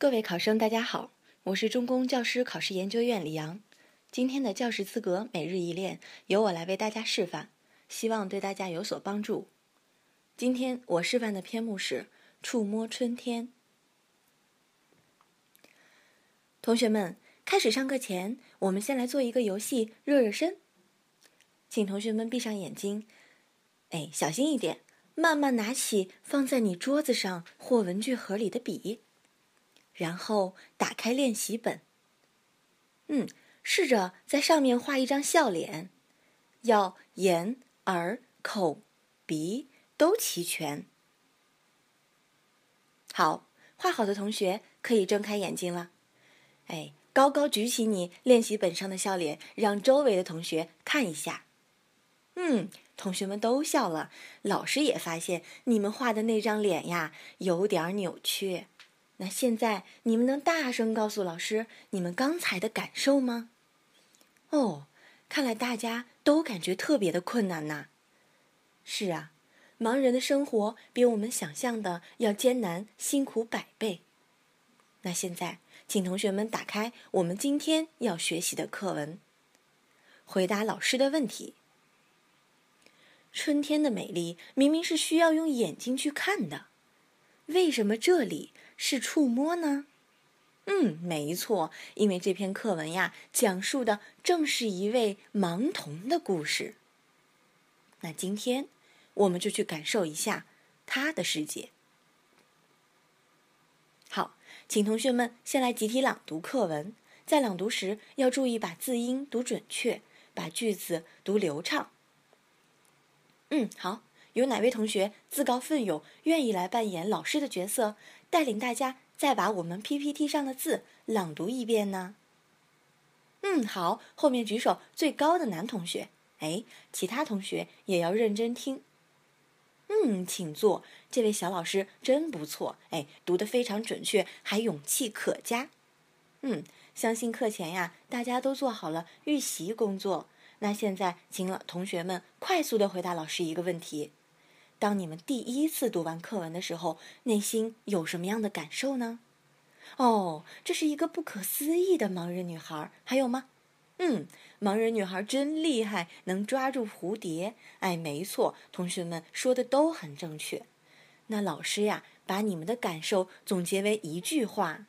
各位考生，大家好，我是中公教师考试研究院李阳。今天的教师资格每日一练由我来为大家示范，希望对大家有所帮助。今天我示范的篇目是《触摸春天》。同学们，开始上课前，我们先来做一个游戏，热热身。请同学们闭上眼睛，哎，小心一点，慢慢拿起放在你桌子上或文具盒里的笔。然后打开练习本。嗯，试着在上面画一张笑脸，要眼、耳、口、鼻都齐全。好，画好的同学可以睁开眼睛了。哎，高高举起你练习本上的笑脸，让周围的同学看一下。嗯，同学们都笑了，老师也发现你们画的那张脸呀，有点扭曲。那现在你们能大声告诉老师你们刚才的感受吗？哦，看来大家都感觉特别的困难呐。是啊，盲人的生活比我们想象的要艰难辛苦百倍。那现在，请同学们打开我们今天要学习的课文，回答老师的问题。春天的美丽明明是需要用眼睛去看的，为什么这里？是触摸呢？嗯，没错，因为这篇课文呀，讲述的正是一位盲童的故事。那今天，我们就去感受一下他的世界。好，请同学们先来集体朗读课文，在朗读时要注意把字音读准确，把句子读流畅。嗯，好。有哪位同学自告奋勇，愿意来扮演老师的角色，带领大家再把我们 PPT 上的字朗读一遍呢？嗯，好，后面举手最高的男同学，哎，其他同学也要认真听。嗯，请坐，这位小老师真不错，哎，读得非常准确，还勇气可嘉。嗯，相信课前呀，大家都做好了预习工作。那现在，请了同学们快速的回答老师一个问题。当你们第一次读完课文的时候，内心有什么样的感受呢？哦，这是一个不可思议的盲人女孩。还有吗？嗯，盲人女孩真厉害，能抓住蝴蝶。哎，没错，同学们说的都很正确。那老师呀，把你们的感受总结为一句话：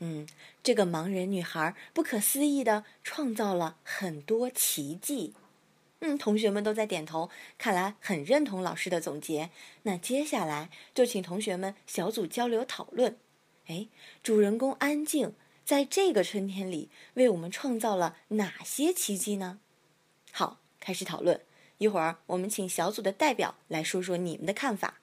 嗯，这个盲人女孩不可思议的创造了很多奇迹。嗯，同学们都在点头，看来很认同老师的总结。那接下来就请同学们小组交流讨论。哎，主人公安静在这个春天里为我们创造了哪些奇迹呢？好，开始讨论。一会儿我们请小组的代表来说说你们的看法。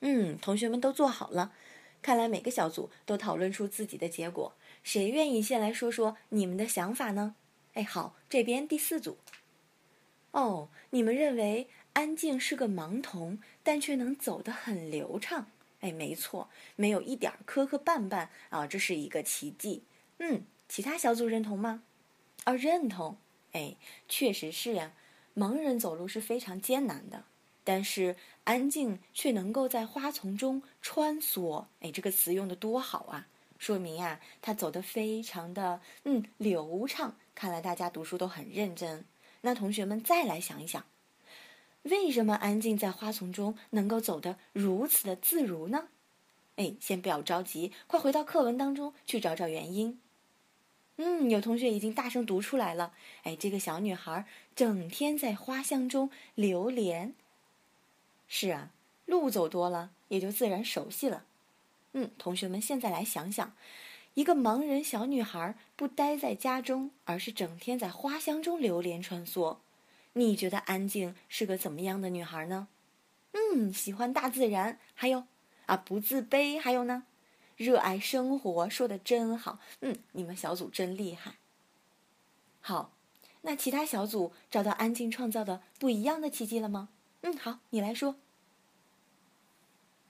嗯，同学们都做好了，看来每个小组都讨论出自己的结果。谁愿意先来说说你们的想法呢？哎，好，这边第四组。哦，你们认为安静是个盲童，但却能走得很流畅。哎，没错，没有一点磕磕绊绊啊，这是一个奇迹。嗯，其他小组认同吗？啊，认同。哎，确实是呀，盲人走路是非常艰难的，但是安静却能够在花丛中穿梭。哎，这个词用的多好啊！说明呀，他走得非常的嗯流畅。看来大家读书都很认真。那同学们再来想一想，为什么安静在花丛中能够走得如此的自如呢？哎，先不要着急，快回到课文当中去找找原因。嗯，有同学已经大声读出来了。哎，这个小女孩整天在花香中流连。是啊，路走多了，也就自然熟悉了。嗯，同学们，现在来想想，一个盲人小女孩不待在家中，而是整天在花香中流连穿梭。你觉得安静是个怎么样的女孩呢？嗯，喜欢大自然，还有啊，不自卑，还有呢，热爱生活。说的真好，嗯，你们小组真厉害。好，那其他小组找到安静创造的不一样的奇迹了吗？嗯，好，你来说。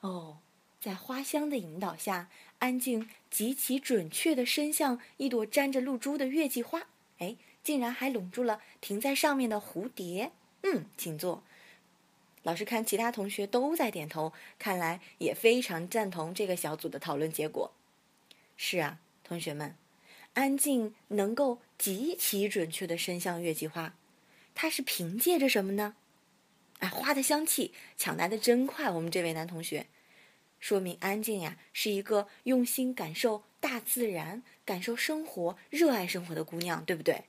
哦。在花香的引导下，安静极其准确地伸向一朵沾着露珠的月季花，哎，竟然还拢住了停在上面的蝴蝶。嗯，请坐。老师看其他同学都在点头，看来也非常赞同这个小组的讨论结果。是啊，同学们，安静能够极其准确的伸向月季花，它是凭借着什么呢？哎，花的香气抢来的真快。我们这位男同学，说明安静呀是一个用心感受大自然、感受生活、热爱生活的姑娘，对不对？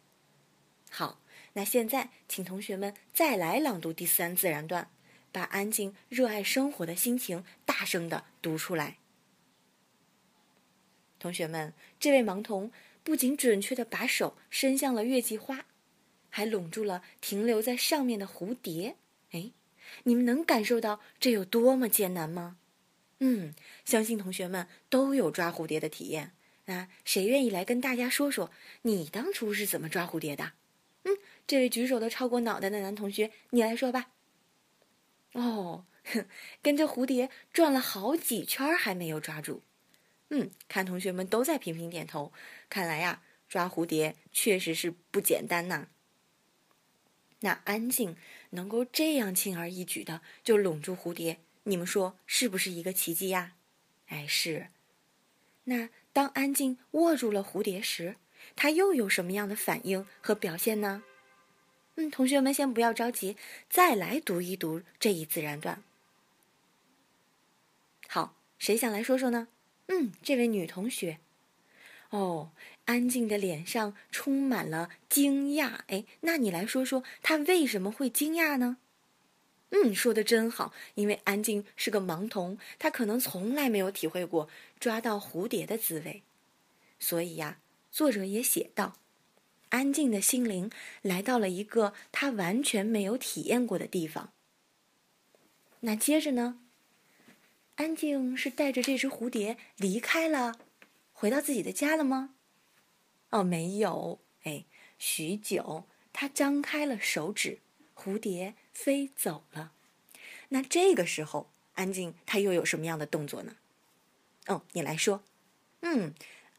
好，那现在请同学们再来朗读第三自然段。把安静、热爱生活的心情大声的读出来。同学们，这位盲童不仅准确的把手伸向了月季花，还拢住了停留在上面的蝴蝶。哎，你们能感受到这有多么艰难吗？嗯，相信同学们都有抓蝴蝶的体验。那谁愿意来跟大家说说你当初是怎么抓蝴蝶的？嗯，这位举手的超过脑袋的男同学，你来说吧。哦，跟着蝴蝶转了好几圈还没有抓住。嗯，看同学们都在频频点头，看来呀，抓蝴蝶确实是不简单呐。那安静能够这样轻而易举的就拢住蝴蝶，你们说是不是一个奇迹呀？哎，是。那当安静握住了蝴蝶时，它又有什么样的反应和表现呢？嗯，同学们先不要着急，再来读一读这一自然段。好，谁想来说说呢？嗯，这位女同学。哦，安静的脸上充满了惊讶。哎，那你来说说，她为什么会惊讶呢？嗯，说的真好，因为安静是个盲童，她可能从来没有体会过抓到蝴蝶的滋味，所以呀，作者也写道。安静的心灵来到了一个他完全没有体验过的地方。那接着呢？安静是带着这只蝴蝶离开了，回到自己的家了吗？哦，没有。哎，许久，他张开了手指，蝴蝶飞走了。那这个时候，安静他又有什么样的动作呢？哦，你来说。嗯，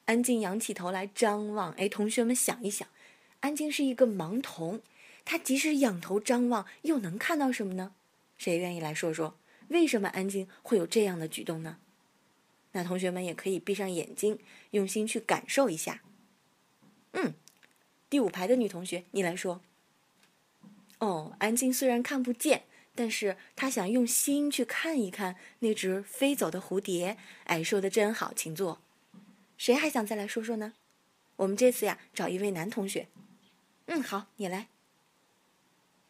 安静仰起头来张望。哎，同学们想一想。安静是一个盲童，他即使仰头张望，又能看到什么呢？谁愿意来说说，为什么安静会有这样的举动呢？那同学们也可以闭上眼睛，用心去感受一下。嗯，第五排的女同学，你来说。哦，安静虽然看不见，但是他想用心去看一看那只飞走的蝴蝶。哎，说的真好，请坐。谁还想再来说说呢？我们这次呀，找一位男同学。嗯，好，你来。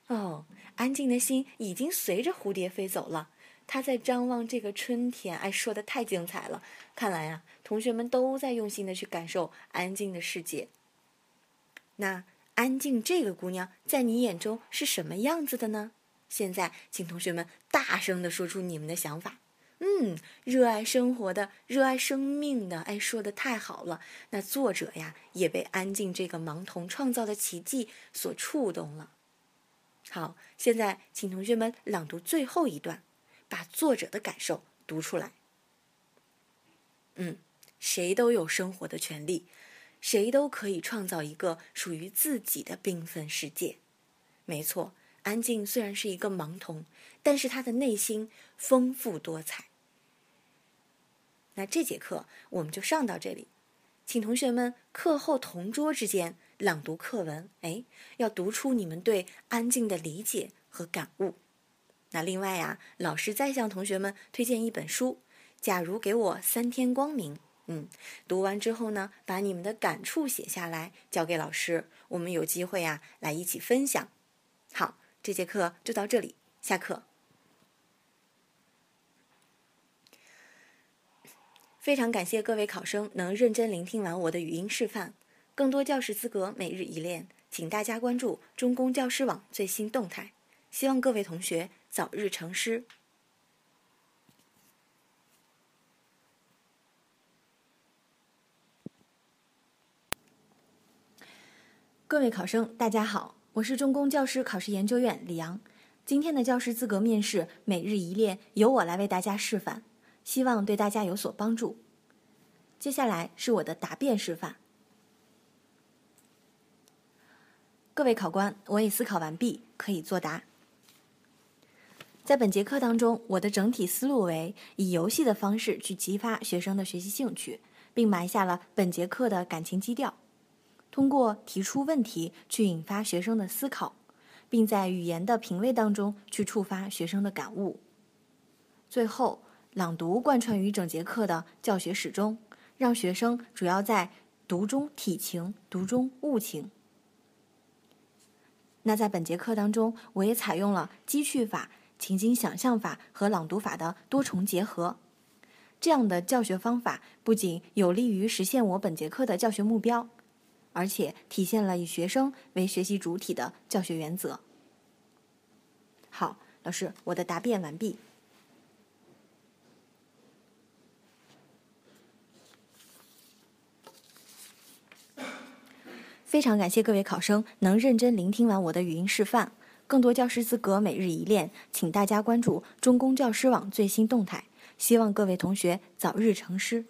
哦，安静的心已经随着蝴蝶飞走了。他在张望这个春天。哎，说的太精彩了！看来呀，同学们都在用心的去感受安静的世界。那安静这个姑娘，在你眼中是什么样子的呢？现在，请同学们大声的说出你们的想法。嗯，热爱生活的，热爱生命的，哎，说的太好了。那作者呀，也被安静这个盲童创造的奇迹所触动了。好，现在请同学们朗读最后一段，把作者的感受读出来。嗯，谁都有生活的权利，谁都可以创造一个属于自己的缤纷世界。没错，安静虽然是一个盲童，但是他的内心丰富多彩。那这节课我们就上到这里，请同学们课后同桌之间朗读课文，哎，要读出你们对安静的理解和感悟。那另外呀，老师再向同学们推荐一本书，《假如给我三天光明》。嗯，读完之后呢，把你们的感触写下来，交给老师，我们有机会呀来一起分享。好，这节课就到这里，下课。非常感谢各位考生能认真聆听完我的语音示范。更多教师资格每日一练，请大家关注中公教师网最新动态。希望各位同学早日成师。各位考生，大家好，我是中公教师考试研究院李阳。今天的教师资格面试每日一练，由我来为大家示范。希望对大家有所帮助。接下来是我的答辩示范。各位考官，我已思考完毕，可以作答。在本节课当中，我的整体思路为以游戏的方式去激发学生的学习兴趣，并埋下了本节课的感情基调。通过提出问题去引发学生的思考，并在语言的品味当中去触发学生的感悟。最后，朗读贯穿于整节课的教学始终，让学生主要在读中体情，读中悟情。那在本节课当中，我也采用了积叙法、情景想象法和朗读法的多重结合。这样的教学方法不仅有利于实现我本节课的教学目标，而且体现了以学生为学习主体的教学原则。好，老师，我的答辩完毕。非常感谢各位考生能认真聆听完我的语音示范。更多教师资格每日一练，请大家关注中公教师网最新动态。希望各位同学早日成师。